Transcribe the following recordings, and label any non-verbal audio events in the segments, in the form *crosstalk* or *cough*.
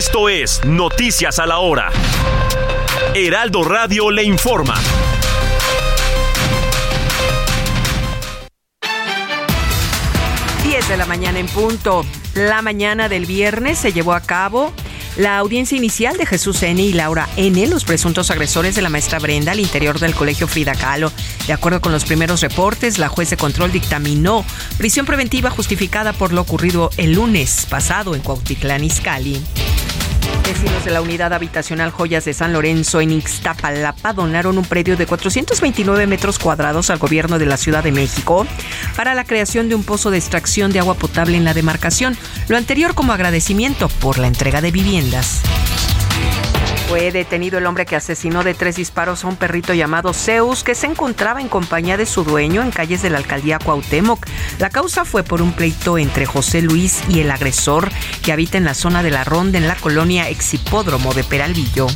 Esto es Noticias a la Hora. Heraldo Radio le informa. de la mañana en punto. La mañana del viernes se llevó a cabo la audiencia inicial de Jesús N. y Laura N., los presuntos agresores de la maestra Brenda al interior del colegio Frida Kahlo. De acuerdo con los primeros reportes, la juez de control dictaminó prisión preventiva justificada por lo ocurrido el lunes pasado en Cuautitlán Izcalli. Vecinos de la unidad habitacional Joyas de San Lorenzo en Ixtapalapa donaron un predio de 429 metros cuadrados al gobierno de la Ciudad de México para la creación de un pozo de extracción de agua potable en la demarcación, lo anterior como agradecimiento por la entrega de viviendas. Fue detenido el hombre que asesinó de tres disparos a un perrito llamado Zeus que se encontraba en compañía de su dueño en calles de la alcaldía Cuauhtémoc. La causa fue por un pleito entre José Luis y el agresor que habita en la zona de la Ronda en la colonia Exhipódromo de Peralvillo.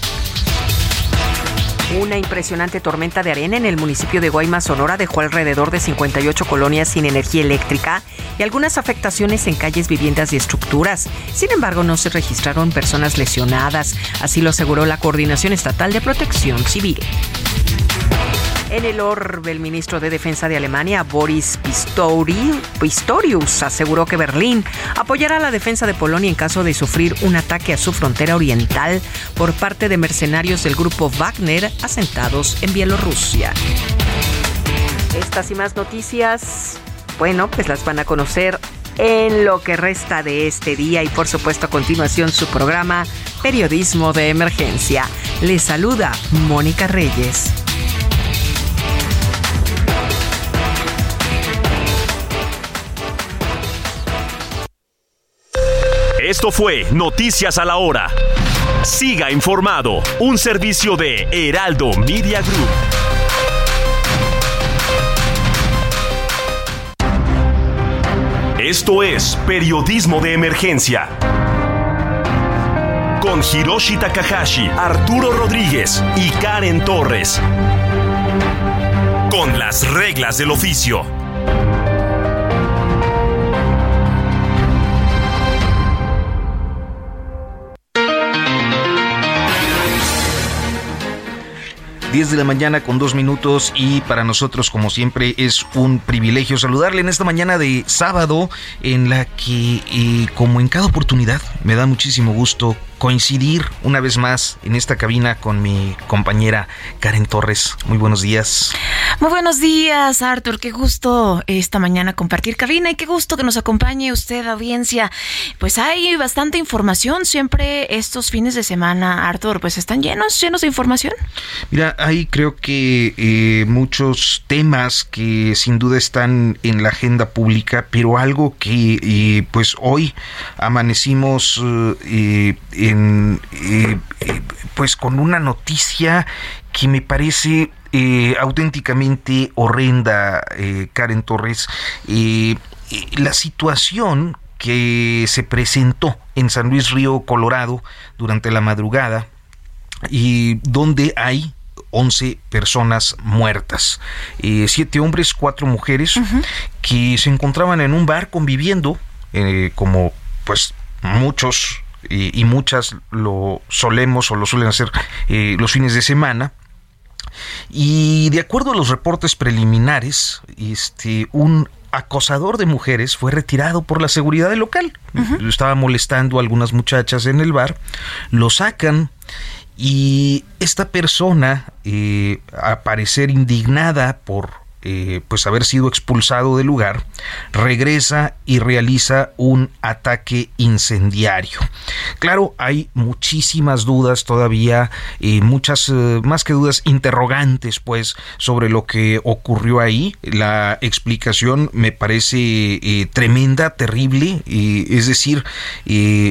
Una impresionante tormenta de arena en el municipio de Guaymas, Sonora, dejó alrededor de 58 colonias sin energía eléctrica y algunas afectaciones en calles, viviendas y estructuras. Sin embargo, no se registraron personas lesionadas, así lo aseguró la Coordinación Estatal de Protección Civil. En el orbe, el ministro de Defensa de Alemania, Boris Pistorius, aseguró que Berlín apoyará la defensa de Polonia en caso de sufrir un ataque a su frontera oriental por parte de mercenarios del grupo Wagner asentados en Bielorrusia. Estas y más noticias, bueno, pues las van a conocer en lo que resta de este día y por supuesto a continuación su programa Periodismo de Emergencia. Les saluda Mónica Reyes. Esto fue Noticias a la Hora. Siga informado, un servicio de Heraldo Media Group. Esto es Periodismo de Emergencia. Con Hiroshi Takahashi, Arturo Rodríguez y Karen Torres. Con las reglas del oficio. 10 de la mañana con dos minutos y para nosotros como siempre es un privilegio saludarle en esta mañana de sábado en la que eh, como en cada oportunidad me da muchísimo gusto coincidir una vez más en esta cabina con mi compañera Karen Torres. Muy buenos días. Muy buenos días, Arthur. Qué gusto esta mañana compartir cabina y qué gusto que nos acompañe usted, audiencia. Pues hay bastante información siempre estos fines de semana, Arthur. Pues están llenos, llenos de información. Mira, hay creo que eh, muchos temas que sin duda están en la agenda pública, pero algo que eh, pues hoy amanecimos eh, eh, eh, pues con una noticia que me parece eh, auténticamente horrenda, Karen Torres. la situación que se presentó en San Luis Río, Colorado, durante la madrugada, y donde hay 11 personas muertas, siete hombres, cuatro mujeres, que se encontraban en un bar conviviendo, como pues muchos y, muchas lo solemos o lo suelen hacer eh, los fines de semana. Y de acuerdo a los reportes preliminares, este, un acosador de mujeres fue retirado por la seguridad del local. Estaba molestando a algunas muchachas en el bar, lo sacan y esta persona, eh, a parecer indignada por eh, pues haber sido expulsado del lugar, regresa y realiza un ataque incendiario. Claro, hay muchísimas dudas todavía, y muchas eh, más que dudas interrogantes, pues, sobre lo que ocurrió ahí. La explicación me parece eh, tremenda, terrible, es decir,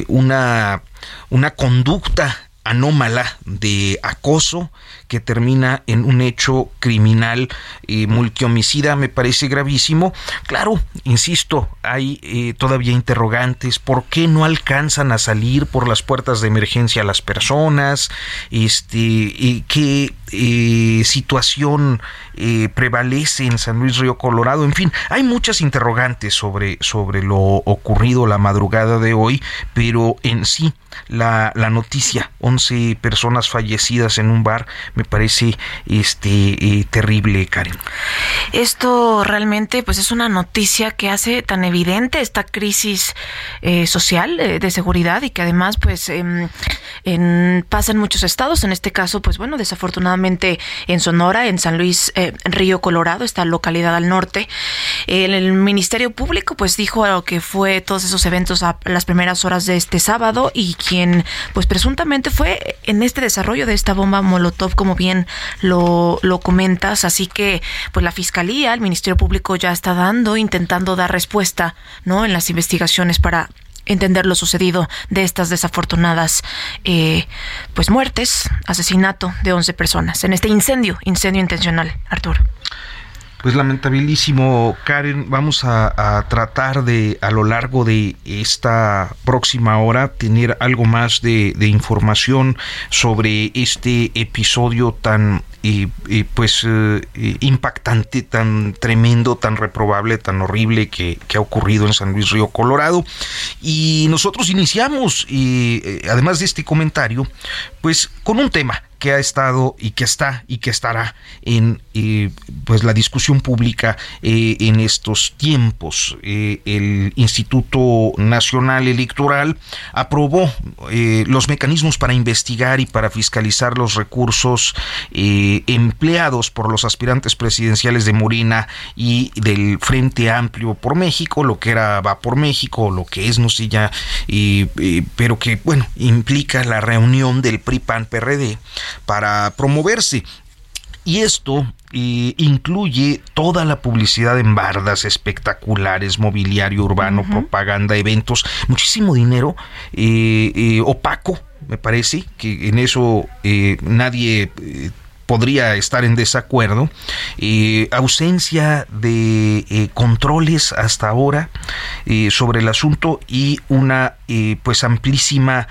una una conducta anómala de acoso que termina en un hecho criminal eh, multihomicida me parece gravísimo. Claro, insisto, hay eh, todavía interrogantes. ¿Por qué no alcanzan a salir por las puertas de emergencia las personas? Este, ¿Qué eh, situación eh, prevalece en San Luis Río Colorado? En fin, hay muchas interrogantes sobre, sobre lo ocurrido la madrugada de hoy, pero en sí la, la noticia, 11 personas fallecidas en un bar, me parece este eh, terrible, Karen. Esto realmente pues es una noticia que hace tan evidente esta crisis eh, social eh, de seguridad y que además pues em, en, pasa en muchos estados, en este caso pues bueno, desafortunadamente en Sonora, en San Luis Río Colorado, esta localidad al norte, el, Ministerio Público pues dijo que fue todos esos eventos a las primeras horas de este sábado y quien pues presuntamente fue en este desarrollo de esta bomba Molotov como bien lo, lo comentas. Así que, pues la Fiscalía, el Ministerio Público ya está dando, intentando dar respuesta, ¿no? En las investigaciones para entender lo sucedido de estas desafortunadas eh, pues muertes, asesinato de 11 personas en este incendio, incendio intencional, Arturo. Pues lamentabilísimo, Karen. Vamos a, tratar de, a lo largo de esta próxima hora, tener algo más de, información sobre este episodio tan y, pues eh, impactante, tan tremendo, tan reprobable, tan horrible que, ha ocurrido en San Luis Río Colorado. Y nosotros iniciamos, y, eh, además de este comentario, pues con un tema que ha estado y que está y que estará en eh, pues la discusión pública eh, en estos tiempos. Eh, el Instituto Nacional Electoral aprobó los mecanismos para investigar y para fiscalizar los recursos empleados por los aspirantes presidenciales de Morena y del Frente Amplio por México, lo que era Va por México, lo que es no sé ya, pero que bueno implica la reunión del PRI PAN PRD para promoverse. Y esto eh, incluye toda la publicidad en bardas espectaculares, mobiliario urbano, propaganda, eventos, muchísimo dinero eh, eh, opaco, me parece, que en eso nadie podría estar en desacuerdo, eh, ausencia de eh, controles hasta ahora eh, sobre el asunto y una pues amplísima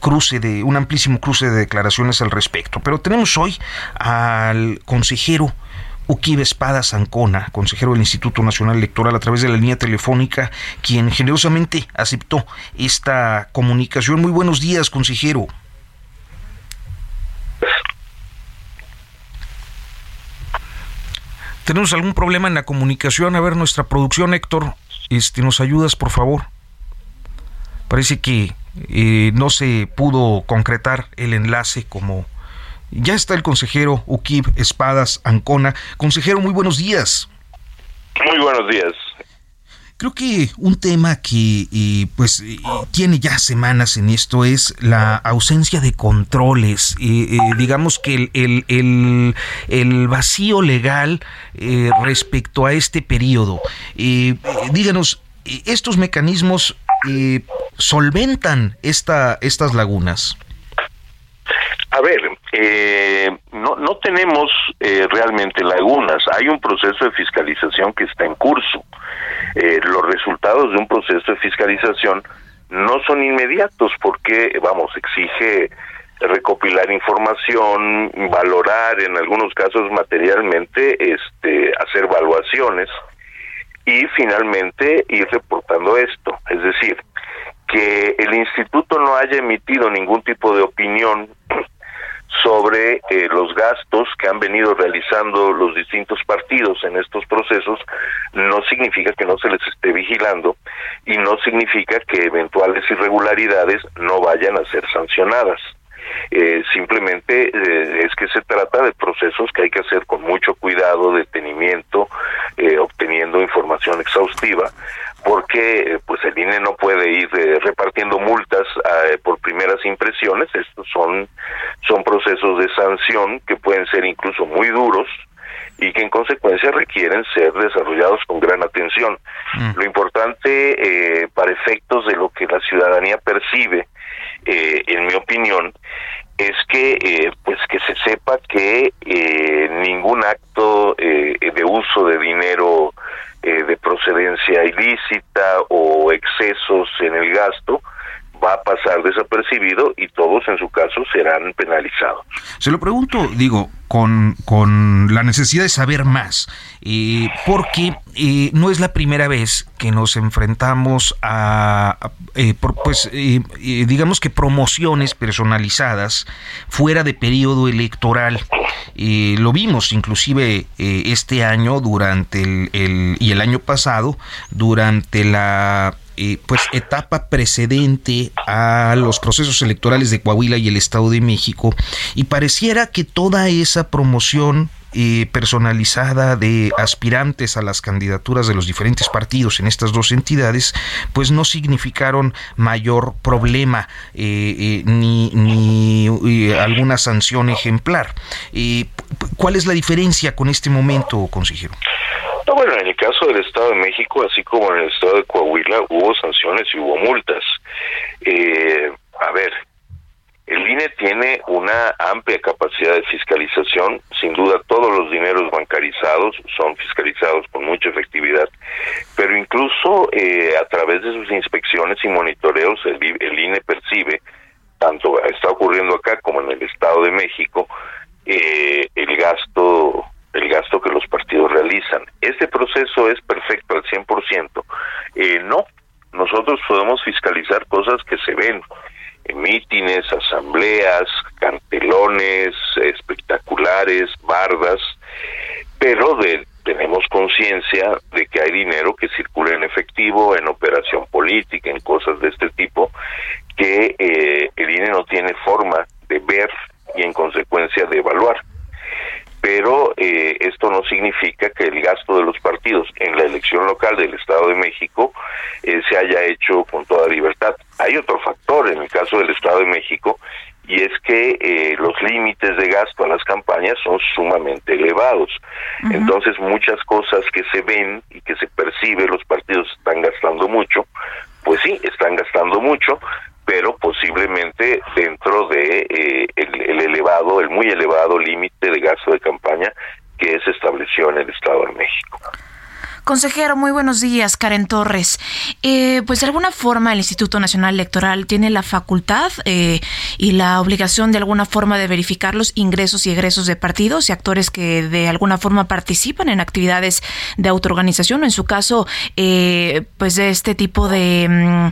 cruce de un amplísimo cruce de declaraciones al respecto. Pero tenemos hoy al consejero Uquibe Espada Zancona, consejero del Instituto Nacional Electoral, a través de la línea telefónica, quien generosamente aceptó esta comunicación. Muy buenos días, consejero. Tenemos algún problema en la comunicación. A ver, nuestra producción, Héctor, este, ¿nos ayudas, por favor? Parece que eh, no se pudo concretar el enlace como... Ya está el consejero Ukib Espadas Ancona. Consejero, muy buenos días. Muy buenos días. Creo que un tema que eh, pues eh, tiene ya semanas en esto es la ausencia de controles. Eh, digamos que el, el, vacío legal respecto a este periodo. díganos, ¿estos mecanismos solventan esta, estas lagunas? A ver, no, no tenemos realmente lagunas. Hay un proceso de fiscalización que está en curso. Eh, los resultados de un proceso de fiscalización no son inmediatos porque, vamos, exige recopilar información, valorar en algunos casos materialmente, este, hacer evaluaciones y finalmente ir reportando esto. Es decir, que el instituto no haya emitido ningún tipo de opinión sobre eh, los gastos que han venido realizando los distintos partidos en estos procesos no significa que no se les esté vigilando y no significa que eventuales irregularidades no vayan a ser sancionadas. Eh, simplemente eh, es que se trata de procesos que hay que hacer con mucho cuidado, detenimiento, eh, obteniendo información exhaustiva, porque pues el INE no puede ir repartiendo multas por primeras impresiones. Estos son son procesos de sanción que pueden ser incluso muy duros y que en consecuencia requieren ser desarrollados con gran atención. Mm. Lo importante para efectos de lo que la ciudadanía percibe eh, en mi opinión, es que eh, pues que se sepa que eh, ningún acto de uso de dinero de procedencia ilícita o excesos en el gasto va a pasar desapercibido y todos en su caso serán penalizados. Se lo pregunto, digo, con, con la necesidad de saber más, eh, porque eh, no es la primera vez que nos enfrentamos a, eh, pues, digamos que promociones personalizadas fuera de periodo electoral. lo vimos inclusive este año durante el, y el año pasado durante la pues etapa precedente a los procesos electorales de Coahuila y el Estado de México y pareciera que toda esa promoción eh, personalizada de aspirantes a las candidaturas de los diferentes partidos en estas dos entidades, pues no significaron mayor problema eh, eh, ni, ni alguna sanción ejemplar. ¿Cuál es la diferencia con este momento, consejero? No, bueno, en el caso del Estado de México, así como en el Estado de Coahuila, hubo sanciones y hubo multas. Eh, a ver, el INE tiene una amplia capacidad de fiscalización. Sin duda, todos los dineros bancarizados son fiscalizados con mucha efectividad. Pero incluso eh, a través de sus inspecciones y monitoreos, el, INE percibe, tanto está ocurriendo acá como en el Estado de México, eh, el gasto el gasto que los partidos realizan. ¿Este proceso es perfecto al 100%? Eh, no, nosotros podemos fiscalizar cosas que se ven, mítines, asambleas, cartelones espectaculares, bardas, pero de, tenemos conciencia de que hay dinero que circula en efectivo, en operación política, en cosas de este tipo, que eh, el INE no tiene forma de ver y en consecuencia de evaluar pero eh, esto no significa que el gasto de los partidos en la elección local del Estado de México eh, se haya hecho con toda libertad. Hay otro factor en el caso del Estado de México y es que eh, los límites de gasto a las campañas son sumamente elevados. Entonces muchas cosas que se ven y que se percibe los partidos están gastando mucho, pues sí, están gastando mucho, pero posiblemente dentro de eh, el, elevado, el muy elevado límite de gasto de campaña que se estableció en el Estado de México. Consejero, muy buenos días, Karen Torres. Eh, pues de alguna forma el Instituto Nacional Electoral tiene la facultad eh, y la obligación de alguna forma de verificar los ingresos y egresos de partidos y actores que de alguna forma participan en actividades de autoorganización o en su caso, pues de este tipo de mm,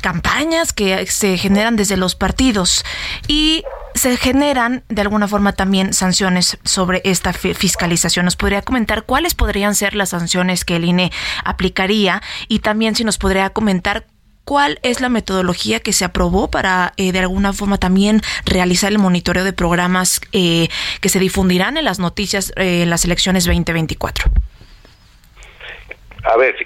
campañas que se generan desde los partidos y se generan de alguna forma también sanciones sobre esta fiscalización. ¿Nos podría comentar cuáles podrían ser las sanciones que el INE aplicaría y también si nos podría comentar cuál es la metodología que se aprobó para eh, de alguna forma también realizar el monitoreo de programas eh, que se difundirán en las noticias eh, en las elecciones 2024? A ver,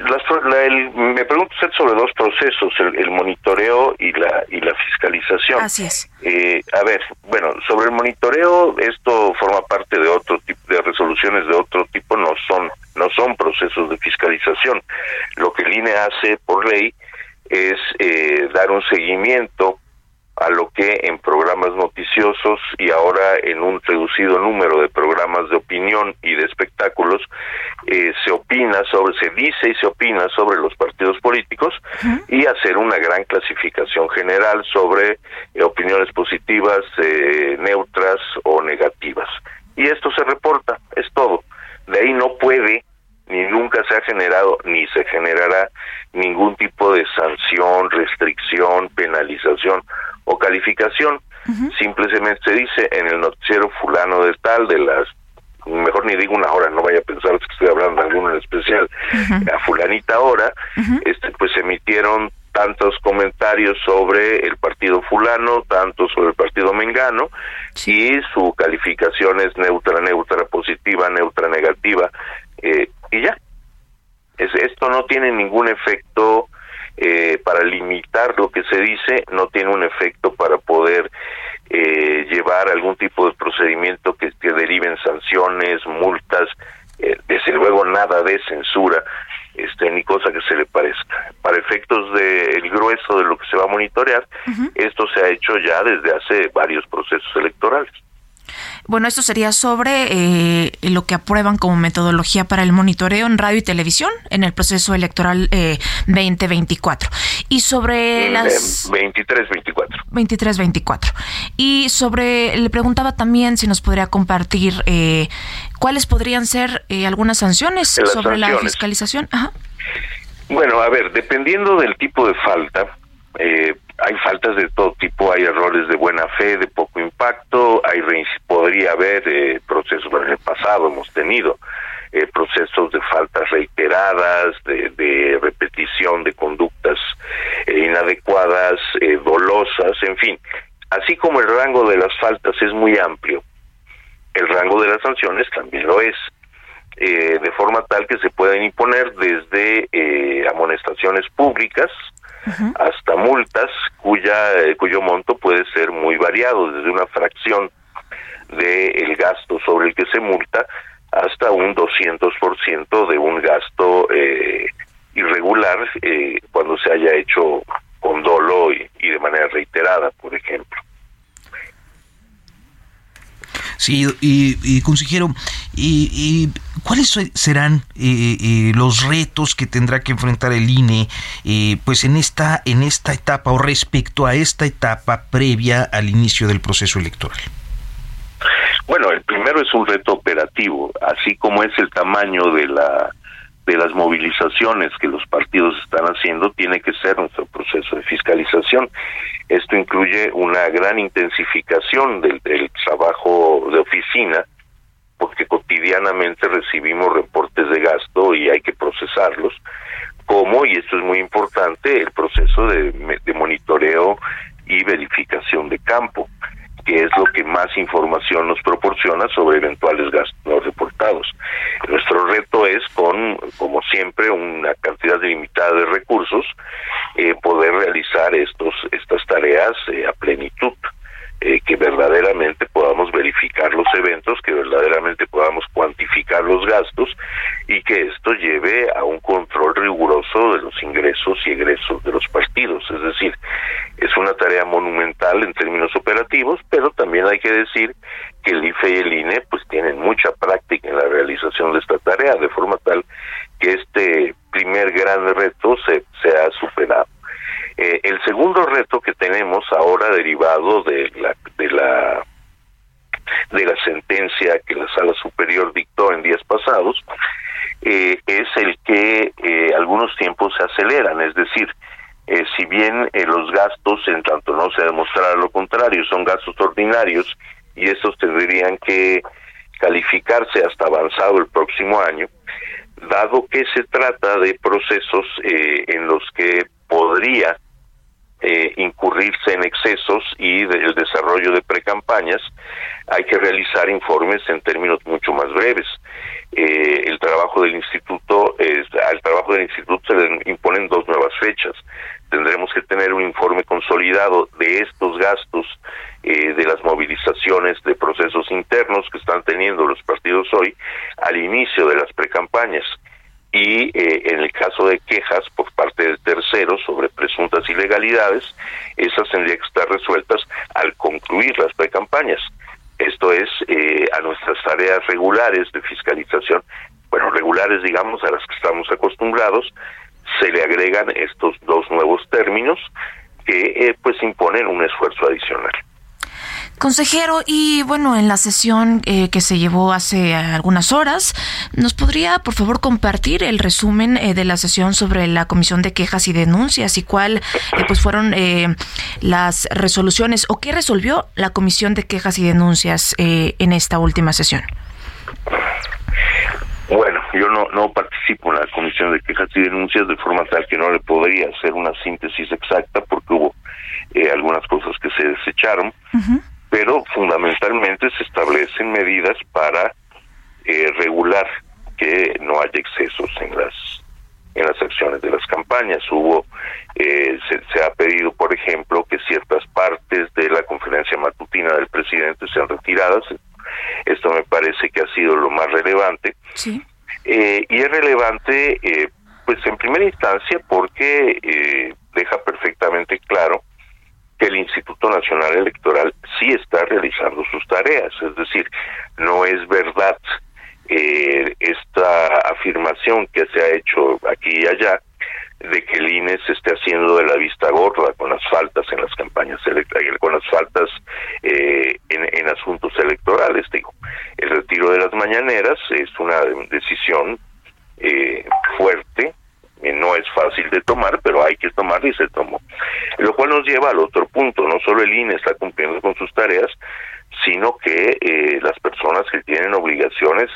eh, me pregunto usted sobre dos procesos, el, monitoreo y la y la fiscalización. Así es. Eh, a ver, bueno, sobre el monitoreo, esto forma parte de otro tipo de resoluciones de otro tipo, no son no son procesos de fiscalización. Lo que el INE hace por ley es eh, dar un seguimiento a lo que en programas noticiosos y ahora en un reducido número de programas de opinión y de espectáculos eh, se opina sobre, se dice y se opina sobre los partidos políticos y hacer una gran clasificación general sobre eh, opiniones positivas, eh, neutras o negativas. Y esto se reporta, es todo. De ahí no puede ni nunca se ha generado ni se generará ningún tipo de sanción, restricción, penalización o calificación. Simplemente se dice en el noticiero fulano de tal, de las, mejor ni digo una hora, no vaya a pensar que estoy hablando de alguno en especial, a fulanita hora, este pues se emitieron tantos comentarios sobre el partido fulano, tanto sobre el partido mengano, y su calificación es neutra, neutra, positiva, neutra, negativa, eh, y ya. Es, esto no tiene ningún efecto eh, para limitar lo que se dice, no tiene un efecto para poder eh, llevar algún tipo de procedimiento que, que deriven sanciones, multas, eh, desde luego nada de censura, este, ni cosa que se le parezca. Para efectos del grueso de lo que se va a monitorear, esto se ha hecho ya desde hace varios procesos electorales. Bueno, esto sería sobre eh, lo que aprueban como metodología para el monitoreo en radio y televisión en el proceso electoral 2024. Eh, y sobre mm, las... 23-24. 23-24. Y sobre, le preguntaba también si nos podría compartir eh, cuáles podrían ser algunas sanciones sobre la fiscalización. Bueno, a ver, dependiendo del tipo de falta, eh, hay faltas de todo tipo, hay errores de buena fe, de poco impacto, hay podría haber eh, procesos, en el pasado hemos tenido eh, procesos de faltas reiteradas, de, repetición de conductas eh, inadecuadas, dolosas, en fin. Así como el rango de las faltas es muy amplio, el rango de las sanciones también lo es. de forma tal que se pueden imponer desde amonestaciones públicas, hasta multas cuya eh, cuyo monto puede ser muy variado desde una fracción del gasto sobre el que se multa hasta un 200% de un gasto eh, irregular eh, cuando se haya hecho con dolo y, y de manera reiterada, por ejemplo. Sí, y, consejero, y, ¿cuáles serán eh, eh, los retos que tendrá que enfrentar el INE eh, pues en esta, en esta etapa o respecto a esta etapa previa al inicio del proceso electoral? Bueno, el primero es un reto operativo, así como es el tamaño de la de las movilizaciones que los partidos están haciendo tiene que ser nuestro proceso de fiscalización. Esto incluye una gran intensificación del, trabajo de oficina, porque cotidianamente recibimos reportes de gasto y hay que procesarlos, como, y esto es muy importante, el proceso de monitoreo y verificación de campo que es lo que más información nos proporciona sobre eventuales gastos no reportados. Nuestro reto es, con, como siempre, una cantidad limitada de recursos, eh, poder realizar estos estas tareas eh, a plenitud. Eh, que verdaderamente podamos verificar los eventos, que verdaderamente podamos cuantificar los gastos y que esto lleve a un control riguroso de los ingresos y egresos de los partidos. Es decir, es una tarea monumental en términos operativos, pero también hay que decir que el IFE y el INE pues tienen mucha práctica en la realización de esta tarea, de forma tal que este primer gran reto se, se ha superado. Eh, el segundo reto que tenemos ahora derivado de la de la de la sentencia que la sala superior dictó en días pasados eh, es el que eh, algunos tiempos se aceleran, es decir, si bien los gastos, en tanto no se demostrara lo contrario, son gastos ordinarios y estos tendrían que calificarse hasta avanzado el próximo año, dado que se trata de procesos en los que podría eh, incurrirse en excesos y del desarrollo de precampañas, hay que realizar informes en términos mucho más breves. Eh, el trabajo del instituto, es, al trabajo del instituto se le imponen dos nuevas fechas. Tendremos que tener un informe consolidado de estos gastos eh, de las movilizaciones de procesos internos que están teniendo los partidos hoy al inicio de las precampañas y eh, en el caso de quejas por parte de terceros sobre presuntas ilegalidades, esas tendrían que estar resueltas al concluir las precampañas. Esto es eh, a nuestras tareas regulares de fiscalización, bueno, regulares digamos a las que estamos acostumbrados, se le agregan estos dos nuevos términos que eh, pues imponen un esfuerzo adicional. Consejero, y bueno, en la sesión eh, que se llevó hace algunas horas, ¿nos podría por favor compartir el resumen eh, de la sesión sobre la Comisión de Quejas y Denuncias y cuál eh, pues fueron las resoluciones o qué resolvió la Comisión de Quejas y Denuncias en esta última sesión? Bueno, yo no, no participo en la comisión de quejas y denuncias de forma tal que no le podría hacer una síntesis exacta porque hubo eh, algunas cosas que se desecharon, pero fundamentalmente se establecen medidas para eh, regular que no haya excesos en las en las acciones de las campañas. Hubo, eh, se, se, ha pedido, por ejemplo, que ciertas partes de la conferencia matutina del presidente sean retiradas. Esto me parece que ha sido lo más relevante. Sí. Eh, y es relevante, eh, pues en primera instancia, porque eh, deja perfectamente claro que el Instituto Nacional Electoral sí está realizando sus tareas. Es decir, no es verdad eh, esta afirmación que se ha hecho aquí y allá de que el INE se esté haciendo de la vista gorda con las faltas en las campañas electorales, con las faltas eh, en, en, asuntos electorales. Digo, el retiro de las mañaneras es una decisión eh, fuerte, eh, no es fácil de tomar, pero hay que tomarla y se tomó. Lo cual nos lleva al otro punto, no solo el INE está cumpliendo con sus tareas, sino que eh, las personas que tienen obligaciones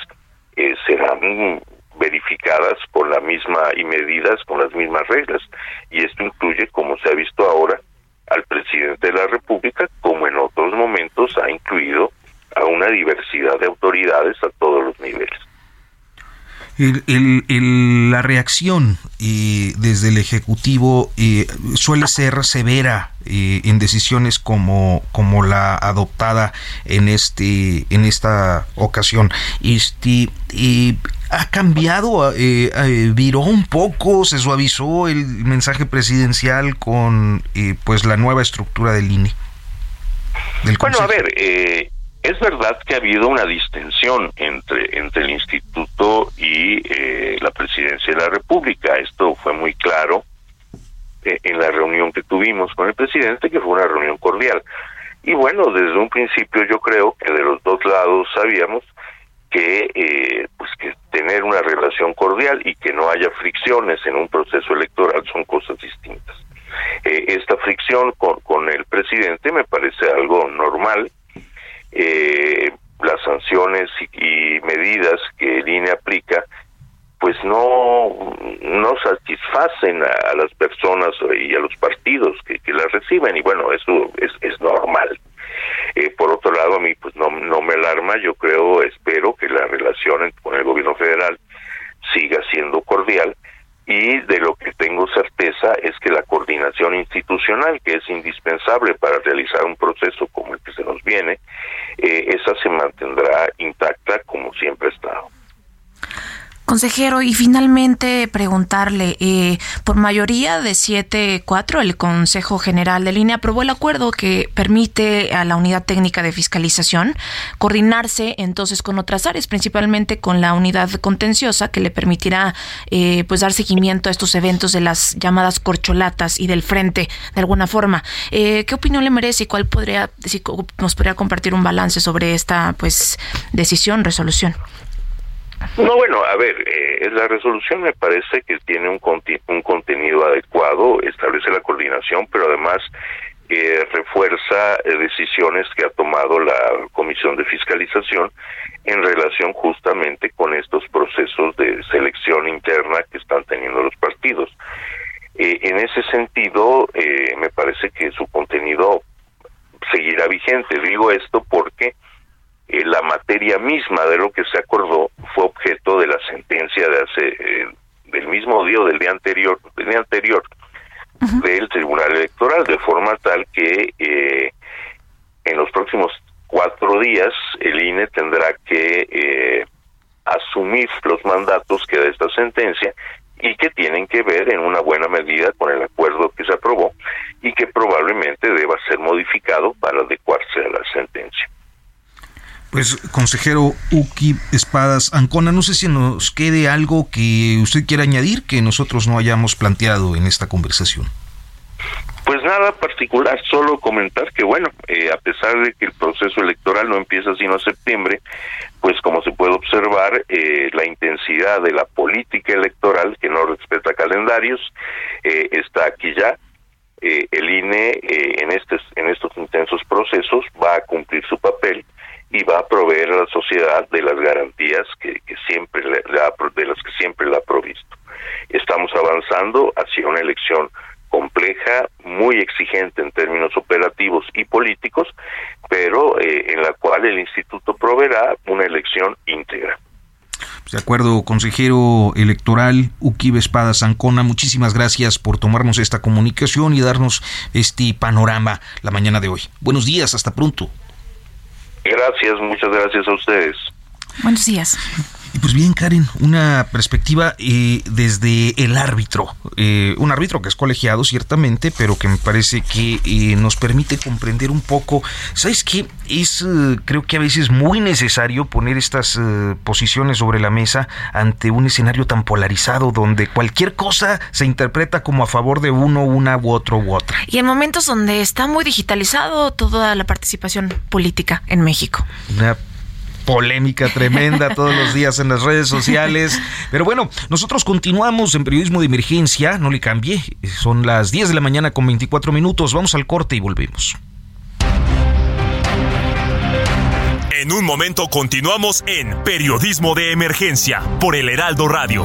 eh, serán verificadas con la misma y medidas con las mismas reglas. Y esto incluye, como se ha visto ahora, al presidente de la República, como en otros momentos ha incluido a una diversidad de autoridades a todos los niveles. El, el, el, la reacción eh, desde el Ejecutivo eh, suele ser severa eh, en decisiones como, como la adoptada en, este, en esta ocasión. Este, ha cambiado, viró un poco, se suavizó el mensaje presidencial con pues la nueva estructura del INE. Del bueno, a ver, eh, es verdad que ha habido una distensión entre, entre el instituto y eh, la presidencia de la República. Esto fue muy claro eh, en la reunión que tuvimos con el presidente, que fue una reunión cordial. Y bueno, desde un principio yo creo que de los dos lados sabíamos que eh, pues que tener una relación cordial y que no haya fricciones en un proceso electoral son cosas distintas. Eh, esta fricción con, con el presidente me parece algo normal eh, las sanciones y, medidas que el INE aplica pues no no satisfacen a, a, las personas y a los partidos que, que las reciben. Y bueno eso es, es normal. Eh, por otro lado a mí pues no no me alarma. Yo creo espero que la relación con el gobierno federal siga siendo cordial y de lo que tengo certeza es que la coordinación institucional, que es indispensable para realizar un proceso como el que se nos viene, eh, esa se mantendrá intacta como siempre ha estado. Consejero, y finalmente preguntarle, eh, por mayoría de 7-4, el Consejo General de Línea aprobó el acuerdo que permite a la Unidad Técnica de Fiscalización coordinarse entonces con otras áreas, principalmente con la Unidad Contenciosa, que le permitirá eh, pues dar seguimiento a estos eventos de las llamadas corcholatas y del frente, de alguna forma. Eh, ¿Qué opinión le merece y cuál podría, si nos podría compartir un balance sobre esta pues decisión, resolución? No, bueno, a ver, eh, la resolución me parece que tiene un, un contenido adecuado, establece la coordinación, pero además eh, refuerza eh, decisiones que ha tomado la Comisión de Fiscalización en relación justamente con estos procesos de selección interna que están teniendo los partidos. Eh, en ese sentido, eh, me parece que su contenido seguirá vigente. Digo esto porque eh, la materia misma de lo que se acordó fue objeto de la sentencia de hace eh, del mismo día o del día anterior del día anterior uh -huh. del Tribunal Electoral de forma tal que eh, en los próximos cuatro días el INE tendrá que eh, asumir los mandatos que da esta sentencia y que tienen que ver en una buena medida con el acuerdo que se aprobó y que probablemente deba ser modificado para adecuarse a la sentencia. Pues, consejero Uki Espadas Ancona, no sé si nos quede algo que usted quiera añadir que nosotros no hayamos planteado en esta conversación. Pues nada particular, solo comentar que bueno, eh, a pesar de que el proceso electoral no empieza sino septiembre, pues como se puede observar, eh, la intensidad de la política electoral, que no respeta calendarios, eh, está aquí ya. el INE en, este, en estos intensos procesos va a cumplir su papel y va a proveer a la sociedad de las garantías que, siempre le, de las que siempre la ha provisto. Estamos avanzando hacia una elección compleja, muy exigente en términos operativos y políticos, pero eh, en la cual el instituto proveerá una elección íntegra. De acuerdo, consejero electoral Uki Espada Zancona, muchísimas gracias por tomarnos esta comunicación y darnos este panorama la mañana de hoy. Buenos días, hasta pronto. Gracias, muchas gracias a ustedes. Buenos días. Y pues bien, Karen, una perspectiva eh, desde el árbitro, eh, un árbitro que es colegiado ciertamente, pero que me parece que eh, nos permite comprender un poco, ¿sabes qué? Es creo que a veces muy necesario poner estas posiciones sobre la mesa ante un escenario tan polarizado donde cualquier cosa se interpreta como a favor de uno, una u otro u otra. Y en momentos donde está muy digitalizado toda la participación política en México. Una polémica tremenda todos los días en las redes sociales. Pero bueno, nosotros continuamos en periodismo de emergencia, no le cambie. Son las 10 de la mañana con 24 minutos. Vamos al corte y volvemos. En un momento continuamos en Periodismo de Emergencia por el Heraldo Radio.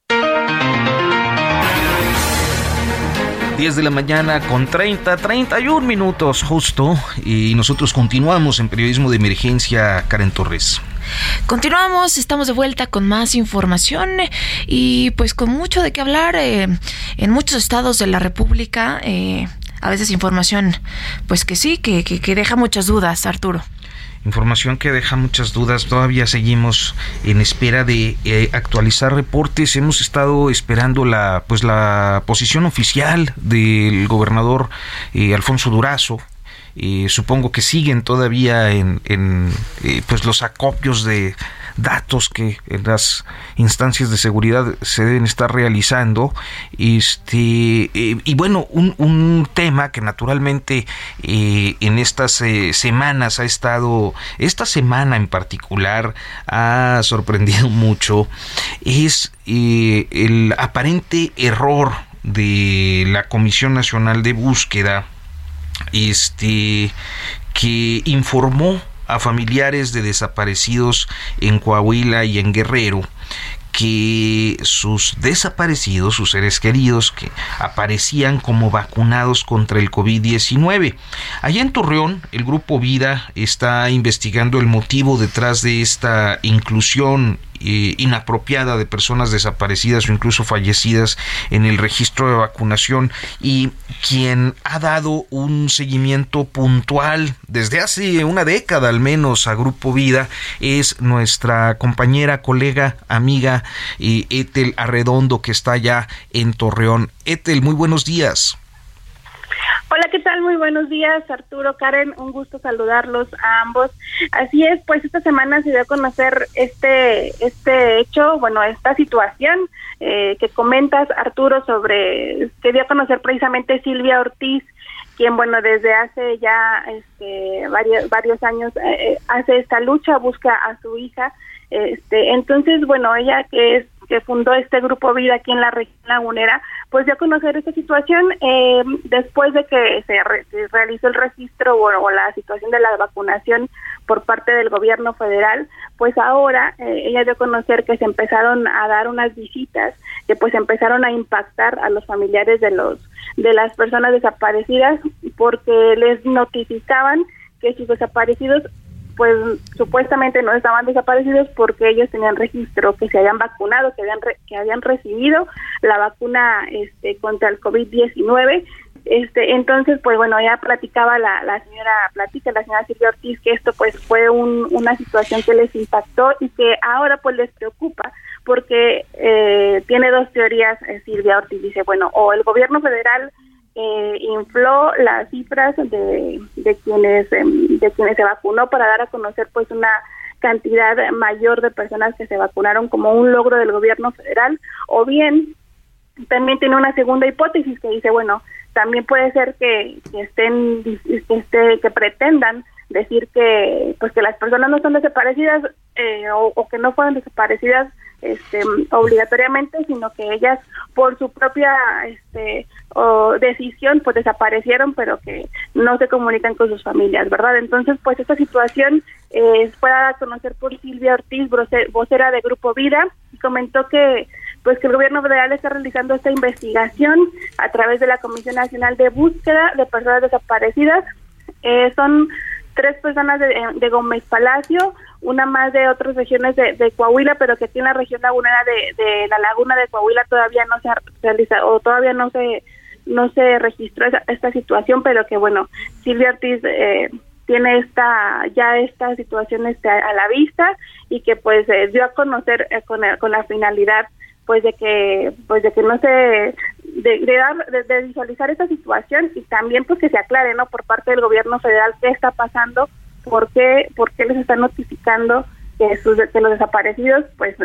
10 de la mañana con 30, 31 minutos justo. Y nosotros continuamos en periodismo de emergencia, Karen Torres. Continuamos, estamos de vuelta con más información y pues con mucho de qué hablar eh, en muchos estados de la República. Eh, a veces información, pues que sí, que, que deja muchas dudas, Arturo información que deja muchas dudas. Todavía seguimos en espera de eh, actualizar reportes. Hemos estado esperando la pues la posición oficial del gobernador eh, Alfonso Durazo. Eh, supongo que siguen todavía en, en pues los acopios de datos que en las instancias de seguridad se deben estar realizando. Este, eh, y bueno, un, un, tema que naturalmente eh, en estas eh, semanas ha estado, esta semana en particular ha sorprendido *laughs* mucho, es el aparente error de la Comisión Nacional de Búsqueda este que informó a familiares de desaparecidos en Coahuila y en Guerrero que sus desaparecidos, sus seres queridos, que aparecían como vacunados contra el COVID-19. Allá en Torreón, el Grupo Vida está investigando el motivo detrás de esta inclusión eh, inapropiada de personas desaparecidas o incluso fallecidas en el registro de vacunación y quien ha dado un seguimiento puntual desde hace una década al menos a Grupo Vida es nuestra compañera, colega, amiga y Etel Arredondo que está allá en Torreón. Etel, muy buenos días. Hola, ¿qué tal? Muy buenos días, Arturo, Karen, un gusto saludarlos a ambos. Así es, pues esta semana se dio a conocer este este hecho, bueno, esta situación eh, que comentas, Arturo, sobre se dio a conocer precisamente Silvia Ortiz, quien, bueno, desde hace ya este, varios varios años eh, hace esta lucha, busca a su hija Este, entonces, bueno, ella que es que fundó este grupo Vida aquí en la región lagunera, pues dio a conocer esta situación eh, después de que se, realizó el registro o, la situación de la vacunación por parte del gobierno federal, pues ahora eh, ella dio a conocer que se empezaron a dar unas visitas que pues empezaron a impactar a los familiares de los de las personas desaparecidas porque les notificaban que sus desaparecidos pues supuestamente no estaban desaparecidos porque ellos tenían registro que se habían vacunado, que habían que habían recibido la vacuna este contra el COVID-19. Este, entonces, pues bueno, ya platicaba la, la señora Platica, la señora Silvia Ortiz, que esto pues fue una situación que les impactó y que ahora pues les preocupa porque eh, tiene dos teorías eh, Silvia Ortiz. Dice, bueno, o el gobierno federal eh, infló las cifras de, de quienes em, de quienes se vacunó para dar a conocer pues una cantidad mayor de personas que se vacunaron como un logro del gobierno federal. O bien también tiene una segunda hipótesis que dice bueno también puede ser que, estén que, esté, que pretendan decir que pues que las personas no son desaparecidas eh, o, o, que no fueron desaparecidas este, obligatoriamente, sino que ellas por su propia este, decisión pues desaparecieron, pero que no se comunican con sus familias, ¿verdad? Entonces, pues esta situación eh, fue dada a conocer por Silvia Ortiz, vocera de Grupo Vida, y comentó que pues que el gobierno federal está realizando esta investigación a través de la Comisión Nacional de Búsqueda de Personas Desaparecidas. Eh, son tres personas de, de Gómez Palacio, una más de otras regiones de, Coahuila, pero que aquí en la región lagunera de, la laguna de Coahuila todavía no se ha realizado o todavía no se no se registró esta situación, pero que bueno, Silvia Ortiz eh, tiene esta ya esta situación este, a, la vista y que pues eh, dio a conocer eh, con, con la finalidad pues de que pues de que no se de, dar de, visualizar esta situación y también pues que se aclare no por parte del gobierno federal qué está pasando por qué, por qué les están notificando que, sus, que los desaparecidos, pues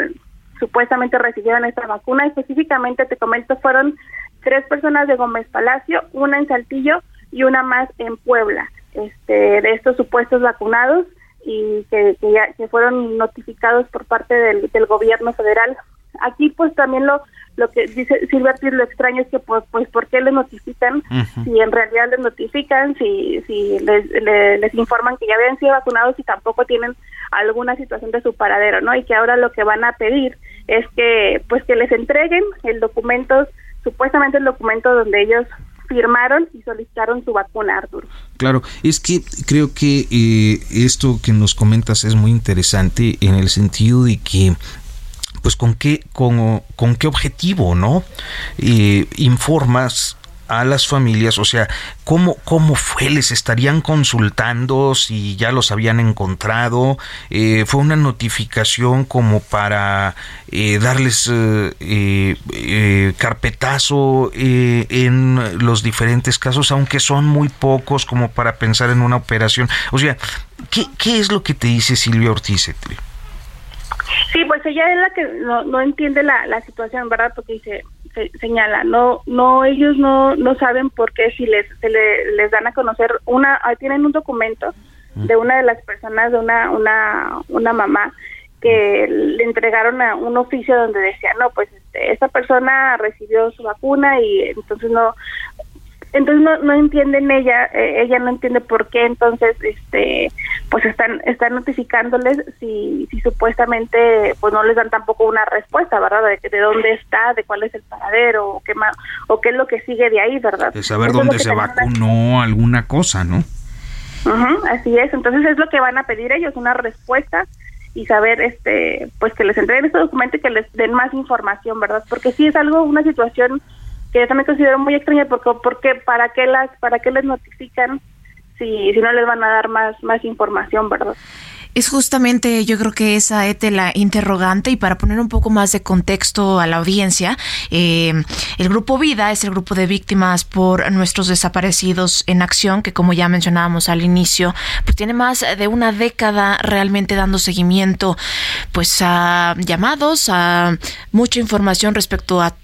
supuestamente recibieron esta vacuna. Específicamente, te comento, fueron tres personas de Gómez Palacio, una en Saltillo y una más en Puebla, este, de estos supuestos vacunados y que, que, ya, que fueron notificados por parte del, del gobierno federal. Aquí pues también lo lo que dice Silvia lo extraño es que pues, pues ¿por qué les notifican? Si en realidad les notifican, si, si les, les, informan que ya habían sido vacunados y tampoco tienen alguna situación de su paradero, ¿no? Y que ahora lo que van a pedir es que pues que les entreguen el documento, supuestamente el documento donde ellos firmaron y solicitaron su vacuna, Arturo. Claro, es que creo que eh, esto que nos comentas es muy interesante en el sentido de que pues con qué, con, con qué objetivo, ¿no? Eh, informas a las familias, o sea, ¿cómo, ¿cómo fue? ¿Les estarían consultando si ya los habían encontrado? Eh, ¿Fue una notificación como para eh, darles carpetazo en los diferentes casos, aunque son muy pocos como para pensar en una operación? O sea, ¿qué, qué es lo que te dice Silvia Ortiz? Sí, pues ella es la que no, no entiende la, la situación, ¿verdad? Porque dice, señala, no, no, ellos no, no saben por qué si les, se les dan a conocer una, tienen un documento de una de las personas, de una, una, una mamá que le entregaron a un oficio donde decía, no, pues este, esta persona recibió su vacuna y entonces no, entonces no, no entienden ella, eh, ella no entiende por qué entonces este pues están están notificándoles si, si supuestamente pues no les dan tampoco una respuesta, ¿verdad? De, de dónde está, de cuál es el paradero o qué más o qué es lo que sigue de ahí, ¿verdad? De saber dónde se vacunó alguna cosa, ¿no? así es, entonces es lo que van a pedir ellos, una respuesta y saber este pues que les entreguen este documento y que les den más información, ¿verdad? Porque sí es algo una situación que yo también considero muy extraña porque, porque para qué las para qué les notifican si, si no les van a dar más más información, ¿verdad? Es justamente, yo creo que esa es la interrogante y para poner un poco más de contexto a la audiencia, eh, el grupo Vida es el grupo de víctimas por nuestros desaparecidos en acción, que como ya mencionábamos al inicio, pues tiene más de una década realmente dando seguimiento, pues a llamados, a mucha información respecto a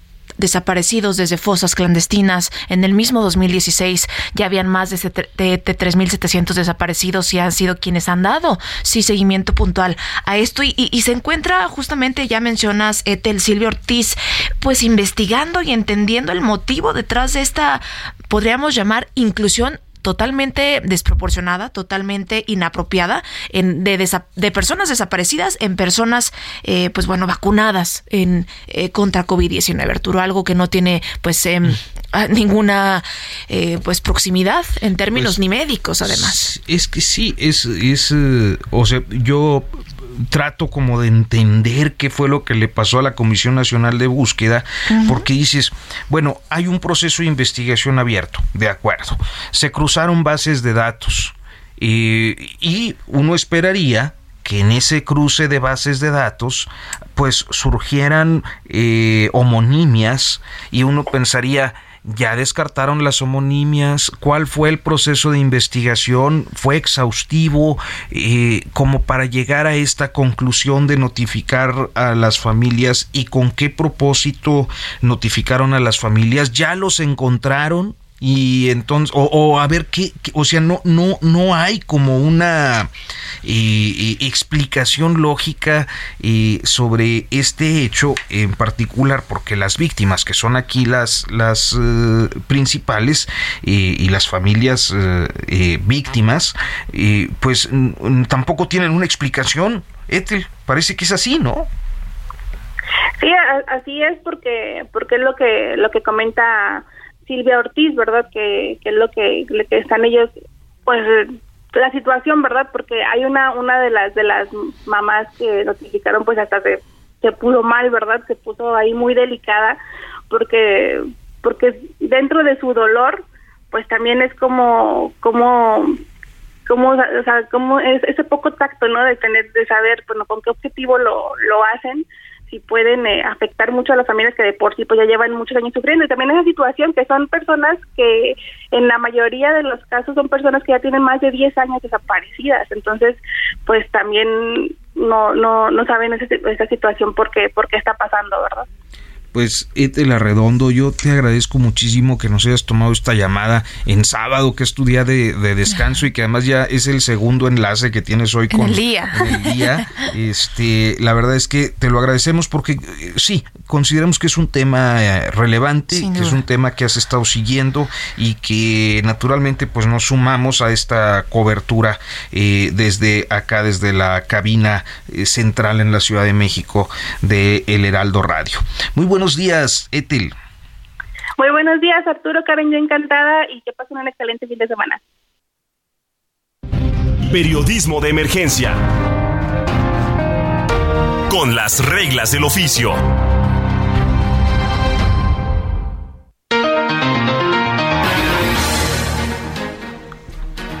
desaparecidos desde fosas clandestinas. En el mismo 2016 ya habían más de, de, 3.700 desaparecidos y han sido quienes han dado sí seguimiento puntual a esto. Y, y, se encuentra justamente, ya mencionas, Etel Silvio Ortiz, pues investigando y entendiendo el motivo detrás de esta, podríamos llamar, inclusión totalmente desproporcionada, totalmente inapropiada en, de, de personas desaparecidas en personas, eh, pues bueno, vacunadas en eh, contra COVID-19, Arturo, algo que no tiene pues em, *laughs* ninguna eh, pues proximidad en términos pues, ni médicos además. Es que sí, es, es o sea, yo trato como de entender qué fue lo que le pasó a la Comisión Nacional de Búsqueda, porque dices, bueno, hay un proceso de investigación abierto, de acuerdo, se cruzaron bases de datos y uno esperaría que en ese cruce de bases de datos pues surgieran eh, homonimias y uno pensaría ya descartaron las homonimias, cuál fue el proceso de investigación, fue exhaustivo, eh, como para llegar a esta conclusión de notificar a las familias y con qué propósito notificaron a las familias, ya los encontraron, y entonces o, a ver qué, o sea no no no hay como una eh, eh, explicación lógica eh, sobre este hecho en particular porque las víctimas que son aquí las las principales y las familias víctimas pues tampoco tienen una explicación. Ethel parece que es así no Sí, así es porque porque es lo que lo que comenta Silvia Ortiz, ¿verdad? Que, que es lo que, están ellos, pues la situación, ¿verdad? Porque hay una una de las de las mamás que notificaron, pues hasta se, se puso mal, ¿verdad? Se puso ahí muy delicada porque porque dentro de su dolor, pues también es como como como o sea, como es ese poco tacto, ¿no? De tener de saber, bueno, con qué objetivo lo lo hacen y pueden eh, afectar mucho a las familias que de por sí pues ya llevan muchos años sufriendo. Y también esa situación que son personas que en la mayoría de los casos son personas que ya tienen más de 10 años desaparecidas. Entonces pues también no no no saben esa, esa situación porque por qué está pasando verdad pues Etel Arredondo, yo te agradezco muchísimo que nos hayas tomado esta llamada en sábado, que es tu día de, descanso y que además ya es el segundo enlace que tienes hoy con el día. el *laughs* día. Este, la verdad es que te lo agradecemos porque eh, sí, consideramos que es un tema eh, relevante, que es un tema que has estado siguiendo y que naturalmente pues nos sumamos a esta cobertura eh, desde acá, desde la cabina central en la Ciudad de México de El Heraldo Radio. Muy bueno buenos días, Etel. Muy buenos días, Arturo, Karen, yo encantada y que pasen un excelente fin de semana. Periodismo de emergencia. Con las reglas del oficio.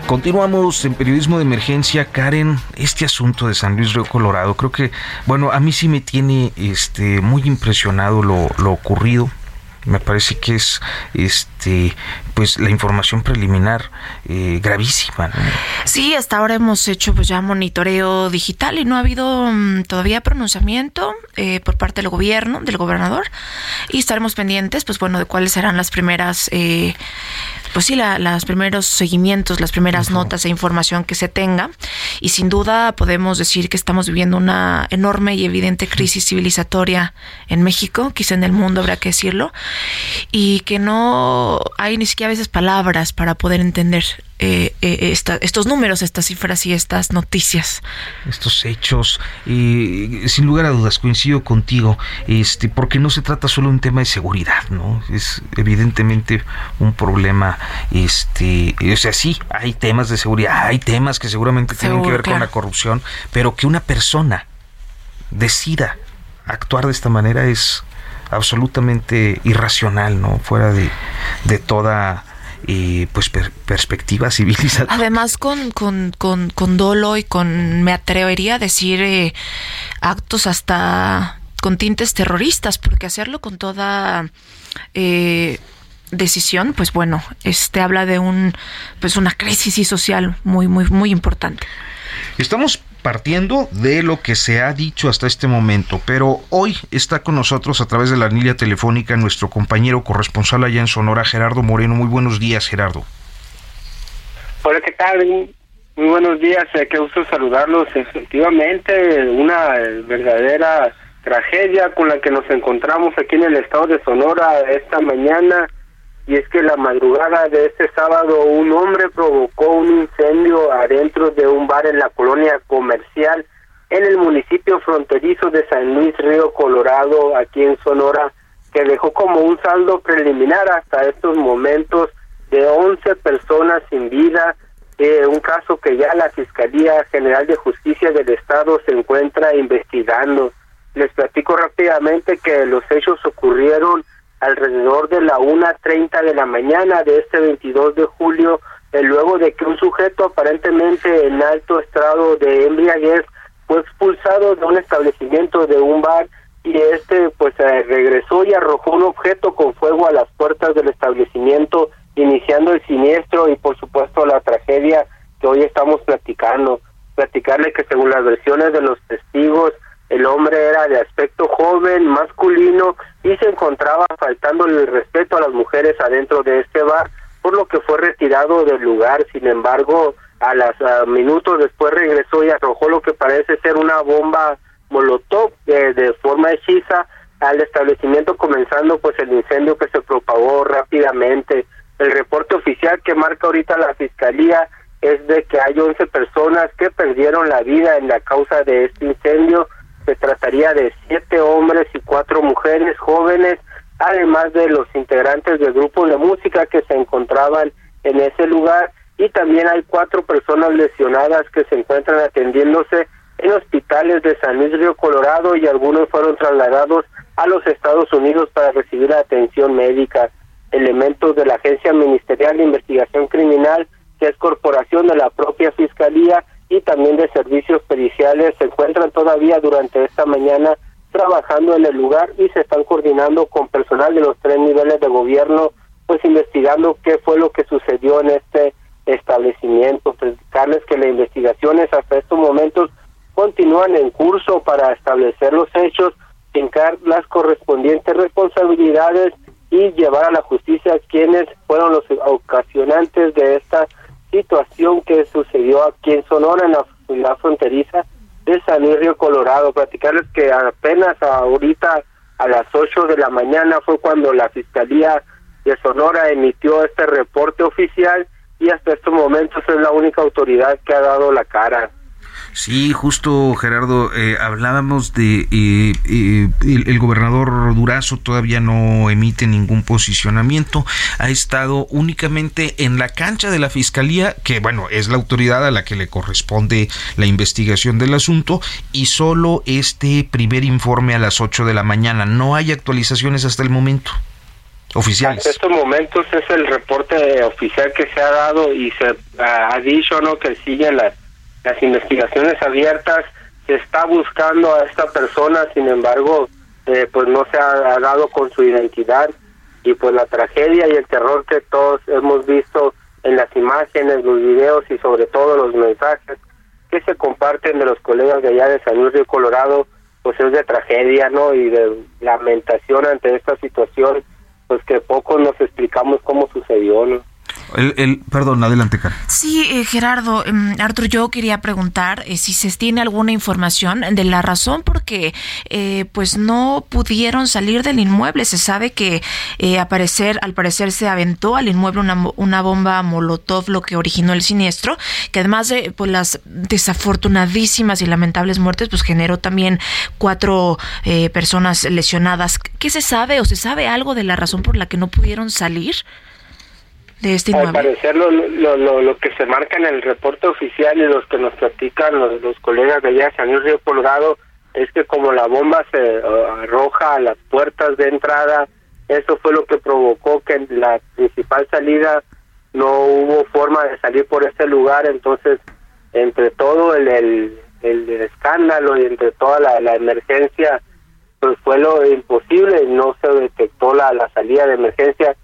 Continuamos en periodismo de emergencia, Karen, este asunto de San Luis Río Colorado, creo que, bueno, a mí sí me tiene este, muy impresionado lo, ocurrido. Me parece que es este pues la información preliminar eh, gravísima. Sí, hasta ahora hemos hecho pues ya monitoreo digital y no ha habido mm, todavía pronunciamiento eh, por parte del gobierno, del gobernador, y estaremos pendientes, pues bueno, de cuáles serán las primeras eh, pues sí, la, los primeros seguimientos, las primeras notas e información que se tenga. Y sin duda podemos decir que estamos viviendo una enorme y evidente crisis civilizatoria en México, quizá en el mundo habrá que decirlo, y que no hay ni siquiera a veces palabras para poder entender eh, eh, estos números, estas cifras y estas noticias. Estos hechos, sin lugar a dudas, coincido contigo, este, porque no se trata solo de un tema de seguridad, ¿no? Es evidentemente un problema, este, o sea, sí, hay temas de seguridad, hay temas que seguramente tienen que ver con la corrupción, pero que una persona decida actuar de esta manera es absolutamente irracional, ¿no? Fuera de, de toda y pues perspectiva civilizada. Además con, con, con, con, dolo y con, me atrevería a decir, eh, actos hasta con tintes terroristas, porque hacerlo con toda eh, decisión, pues bueno, este habla de un, pues una crisis social muy, muy, muy importante. Estamos partiendo de lo que se ha dicho hasta este momento, pero hoy está con nosotros a través de la línea telefónica nuestro compañero corresponsal allá en Sonora, Gerardo Moreno. Muy buenos días, Gerardo. Hola, ¿qué tal? Muy buenos días, eh, qué gusto saludarlos. Efectivamente, una verdadera tragedia con la que nos encontramos aquí en el estado de Sonora esta mañana y es que la madrugada de este sábado un hombre provocó un incendio adentro de un bar en la colonia comercial en el municipio fronterizo de San Luis Río Colorado, aquí en Sonora, que dejó como un saldo preliminar hasta estos momentos de 11 personas sin vida, eh, un caso que ya la Fiscalía General de Justicia del Estado se encuentra investigando. Les platico rápidamente que los hechos ocurrieron alrededor de la 1.30 de la mañana de este 22 de julio, eh, luego de que un sujeto aparentemente en alto estado de embriaguez fue expulsado de un establecimiento de un bar y este pues eh, regresó y arrojó un objeto con fuego a las puertas del establecimiento iniciando el siniestro y por supuesto la tragedia que hoy estamos platicando. Platicarle que según las versiones de los testigos el hombre era de aspecto joven, masculino y se encontraba faltándole el respeto a las mujeres adentro de este bar, por lo que fue retirado del lugar. Sin embargo, a los minutos después regresó y arrojó lo que parece ser una bomba molotov eh, de forma hechiza al establecimiento, comenzando pues el incendio que se propagó rápidamente. El reporte oficial que marca ahorita la fiscalía es de que hay 11 personas que perdieron la vida en la causa de este incendio se trataría de siete hombres y cuatro mujeres jóvenes, además de los integrantes del grupo de música que se encontraban en ese lugar y también hay cuatro personas lesionadas que se encuentran atendiéndose en hospitales de San Luis Río Colorado y algunos fueron trasladados a los Estados Unidos para recibir atención médica. Elementos de la Agencia Ministerial de Investigación Criminal, que es corporación de la propia Fiscalía, y también de servicios periciales se encuentran todavía durante esta mañana trabajando en el lugar y se están coordinando con personal de los tres niveles de gobierno, pues investigando qué fue lo que sucedió en este establecimiento. Platicarles que las investigaciones hasta estos momentos continúan en curso para establecer los hechos, fincar las correspondientes responsabilidades y llevar a la justicia a quienes fueron los ocasionantes de esta situación que sucedió aquí en Sonora, en la fronteriza de San Río Colorado. Platicarles que apenas ahorita a las 8 de la mañana fue cuando la Fiscalía de Sonora emitió este reporte oficial y hasta estos momentos es la única autoridad que ha dado la cara. Sí, justo Gerardo, eh, hablábamos de eh, eh, el, gobernador Durazo todavía no emite ningún posicionamiento, ha estado únicamente en la cancha de la fiscalía, que bueno, es la autoridad a la que le corresponde la investigación del asunto, y solo este primer informe a las 8 de la mañana. No hay actualizaciones hasta el momento oficiales. En estos momentos es el reporte oficial que se ha dado y se ha dicho no que siguen las las investigaciones abiertas, se está buscando a esta persona, sin embargo, eh, pues no se ha, dado con su identidad y pues la tragedia y el terror que todos hemos visto en las imágenes, los videos y sobre todo los mensajes que se comparten de los colegas de allá de San Luis de Colorado, pues es de tragedia, ¿no? Y de lamentación ante esta situación, pues que poco nos explicamos cómo sucedió, ¿no? El, perdón, adelante, Karen. Sí, eh, Gerardo, em, Arthur, yo quería preguntar eh, si se tiene alguna información de la razón por qué eh, pues no pudieron salir del inmueble. Se sabe que aparecer, al parecer se aventó al inmueble una, una, bomba molotov, lo que originó el siniestro, que además de pues, las desafortunadísimas y lamentables muertes, pues generó también cuatro personas lesionadas. ¿Qué se sabe o se sabe algo de la razón por la que no pudieron salir? Este Al parecer lo, lo, que se marca en el reporte oficial y los que nos platican los, colegas de allá San Luis Río Colorado es que como la bomba se uh, arroja a las puertas de entrada, eso fue lo que provocó que en la principal salida no hubo forma de salir por ese lugar, entonces entre todo el, el, el escándalo y entre toda la, la emergencia, pues fue lo imposible, no se detectó la, la salida de emergencia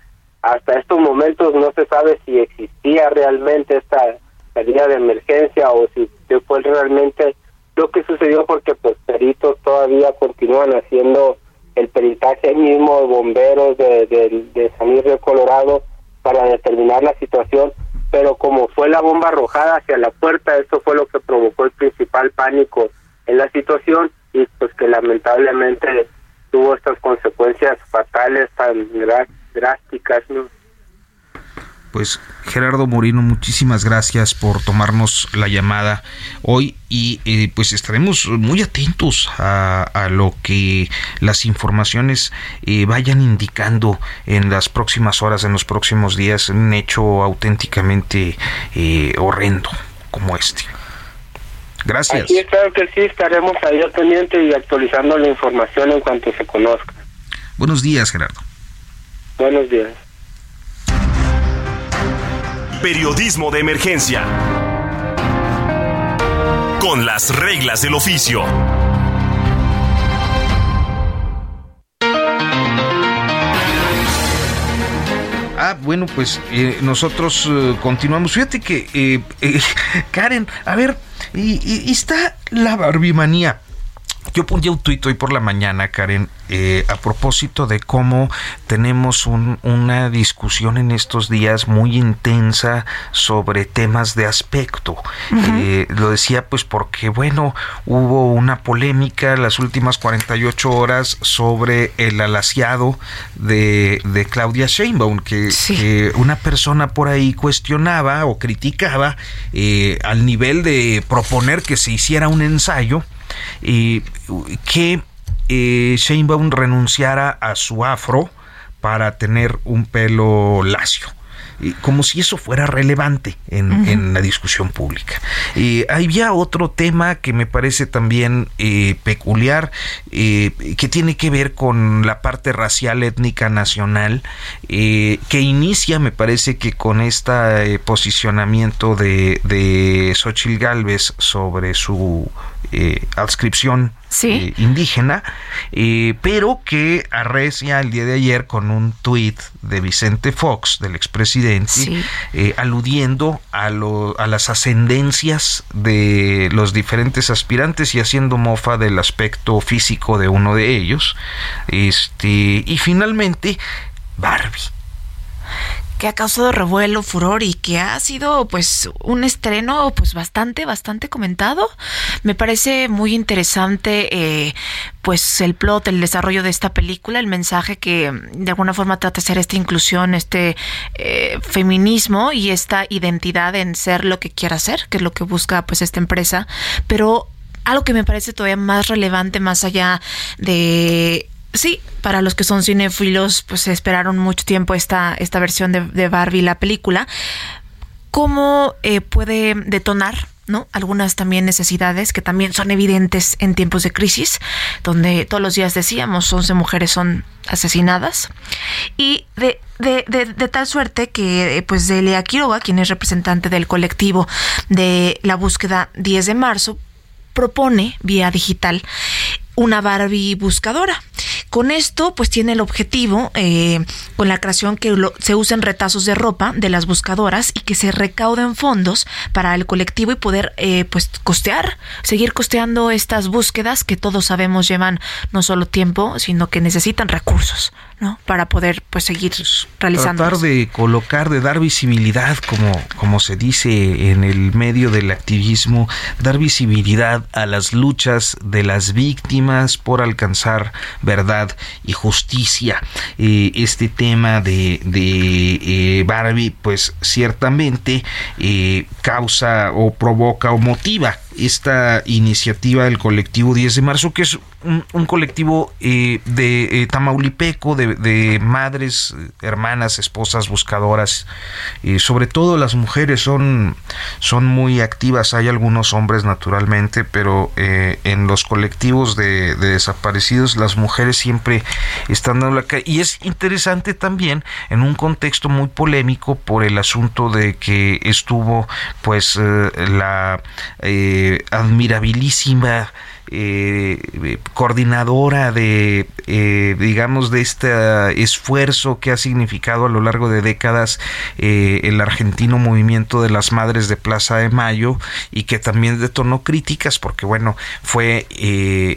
hasta estos momentos no se sabe si existía realmente esta salida de emergencia o si fue realmente. Lo que sucedió porque pues peritos todavía continúan haciendo el peritaje mismo bomberos de, de, San Luis Río Colorado para determinar la situación, pero como fue la bomba arrojada hacia la puerta, eso fue lo que provocó el principal pánico en la situación y pues que lamentablemente tuvo estas consecuencias fatales tan drásticas, ¿no? Pues Gerardo Moreno, muchísimas gracias por tomarnos la llamada hoy y eh, pues estaremos muy atentos a, lo que las informaciones eh, vayan indicando en las próximas horas, en los próximos días, un hecho auténticamente eh, horrendo como este. Gracias. Sí, claro que sí, estaremos ahí pendiente y actualizando la información en cuanto se conozca. Buenos días, Gerardo. Buenos días. Periodismo de emergencia. Con las reglas del oficio. Ah, bueno, pues eh, nosotros eh, continuamos. Fíjate que, eh, *laughs* Karen, a ver, y, está la barbimanía. Yo puse un tuit hoy por la mañana, Karen, eh, a propósito de cómo tenemos una discusión en estos días muy intensa sobre temas de aspecto. Eh, lo decía pues porque, bueno, hubo una polémica las últimas 48 horas sobre el alaciado de, Claudia Sheinbaum, que, una persona por ahí cuestionaba o criticaba eh, al nivel de proponer que se hiciera un ensayo y que eh, Sheinbaum renunciara a su afro para tener un pelo lacio como si eso fuera relevante en, la discusión pública. había otro tema que me parece también eh, peculiar, eh, que tiene que ver con la parte racial étnica nacional, eh, que inicia, me parece que con este posicionamiento de, de Xochitl Galvez sobre su adscripción indígena, pero que arrecia el día de ayer con un tuit de Vicente Fox, del expresidente, eh, aludiendo a, a las ascendencias de los diferentes aspirantes y haciendo mofa del aspecto físico de uno de ellos. Este, y finalmente, Barbie que ha causado revuelo, furor y que ha sido pues un estreno pues bastante, bastante comentado. Me parece muy interesante eh, pues el plot, el desarrollo de esta película, el mensaje que de alguna forma trata de ser esta inclusión, este eh, feminismo y esta identidad en ser lo que quiera ser, que es lo que busca pues esta empresa, pero algo que me parece todavía más relevante más allá de sí, para los que son cinéfilos, pues esperaron mucho tiempo esta, esta versión de, Barbie, la película. ¿Cómo eh, puede detonar ¿no? Algunas también necesidades que también son evidentes en tiempos de crisis, donde todos los días decíamos 11 mujeres son asesinadas. Y de, de, de, tal suerte que pues Delia Quiroga, quien es representante del colectivo de la búsqueda 10 de marzo, propone vía digital una Barbie buscadora. Con esto, pues tiene el objetivo, eh, con la creación que se usen retazos de ropa de las buscadoras y que se recauden fondos para el colectivo y poder, eh, pues, costear, seguir costeando estas búsquedas que todos sabemos llevan no solo tiempo, sino que necesitan recursos, ¿no? Para poder, pues, seguir realizando. Tratar de colocar, de dar visibilidad, como, como se dice en el medio del activismo, dar visibilidad a las luchas de las víctimas por alcanzar verdad y justicia. Eh, este tema de, de eh, Barbie, pues ciertamente eh, causa o provoca o motiva esta iniciativa del colectivo 10 de marzo, que es un, colectivo eh, de eh, Tamaulipeco, de, madres, hermanas, esposas, buscadoras, y sobre todo las mujeres son, son muy activas, hay algunos hombres naturalmente, pero eh, en los colectivos de, desaparecidos las mujeres siempre están dando la calle. Y es interesante también en un contexto muy polémico por el asunto de que estuvo pues la admirabilísima eh, coordinadora de, eh, digamos, de este esfuerzo que ha significado a lo largo de décadas el argentino movimiento de las madres de Plaza de Mayo y que también detonó críticas porque, bueno, fue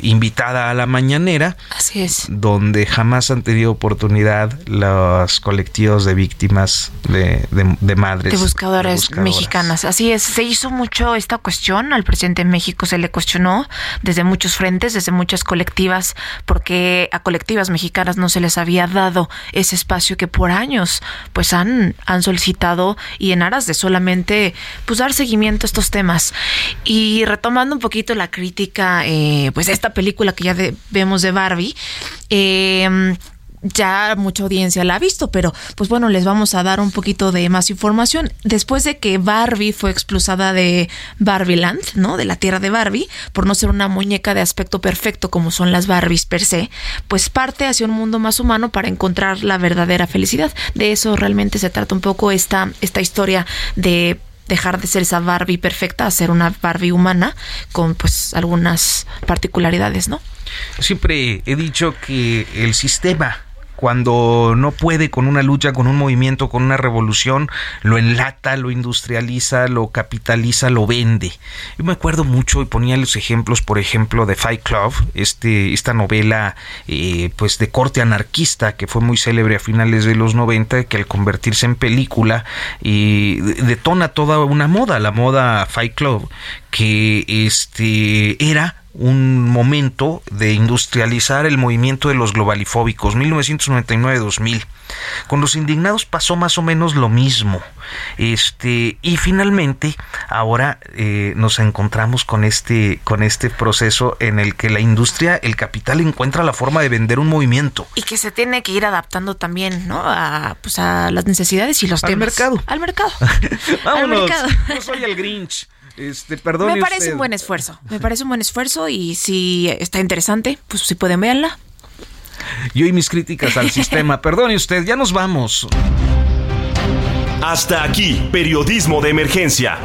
invitada a la mañanera. Así es. Donde jamás han tenido oportunidad los colectivos de víctimas de, de, madres. De buscadoras, mexicanas. Así es. Se hizo mucho esta cuestión. Al presidente de México se le cuestionó desde muchos frentes, desde muchas colectivas, porque a colectivas mexicanas no se les había dado ese espacio que por años pues han, han solicitado y en aras de solamente pues dar seguimiento a estos temas. Y retomando un poquito la crítica, eh, pues esta película que ya vemos de Barbie, eh, ya mucha audiencia la ha visto, pero pues bueno, les vamos a dar un poquito de más información. Después de que Barbie fue expulsada de Barbieland, ¿no? De la tierra de Barbie, por no ser una muñeca de aspecto perfecto como son las Barbies per se, pues parte hacia un mundo más humano para encontrar la verdadera felicidad. De eso realmente se trata un poco esta, esta historia de dejar de ser esa Barbie perfecta a ser una Barbie humana con pues algunas particularidades, ¿no? Siempre he dicho que el sistema cuando no puede con una lucha, con un movimiento, con una revolución, lo enlata, lo industrializa, lo capitaliza, lo vende. Yo me acuerdo mucho y ponía los ejemplos, por ejemplo, de Fight Club, este, esta novela eh, pues de corte anarquista que fue muy célebre a finales de los 90, que al convertirse en película y detona toda una moda, la moda Fight Club, que este era un momento de industrializar el movimiento de los globalifóbicos, 1999-2000. Con los indignados pasó más o menos lo mismo. Este, y finalmente, ahora eh, nos encontramos con este, con este proceso en el que la industria, el capital encuentra la forma de vender un movimiento. Y que se tiene que ir adaptando también, ¿no? A, pues a las necesidades y los Al mercado. Al mercado. *laughs* Vámonos. Al Yo soy el Grinch. Este, perdón. Me parece un buen esfuerzo. Me parece un buen esfuerzo y si está interesante, pues si pueden verla. Yo y mis críticas al sistema. *laughs* Perdone usted, ya nos vamos. Hasta aquí, periodismo de emergencia.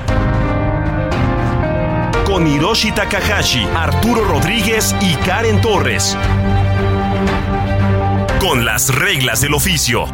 Con Hiroshi Takahashi, Arturo Rodríguez y Karen Torres. Con las reglas del oficio.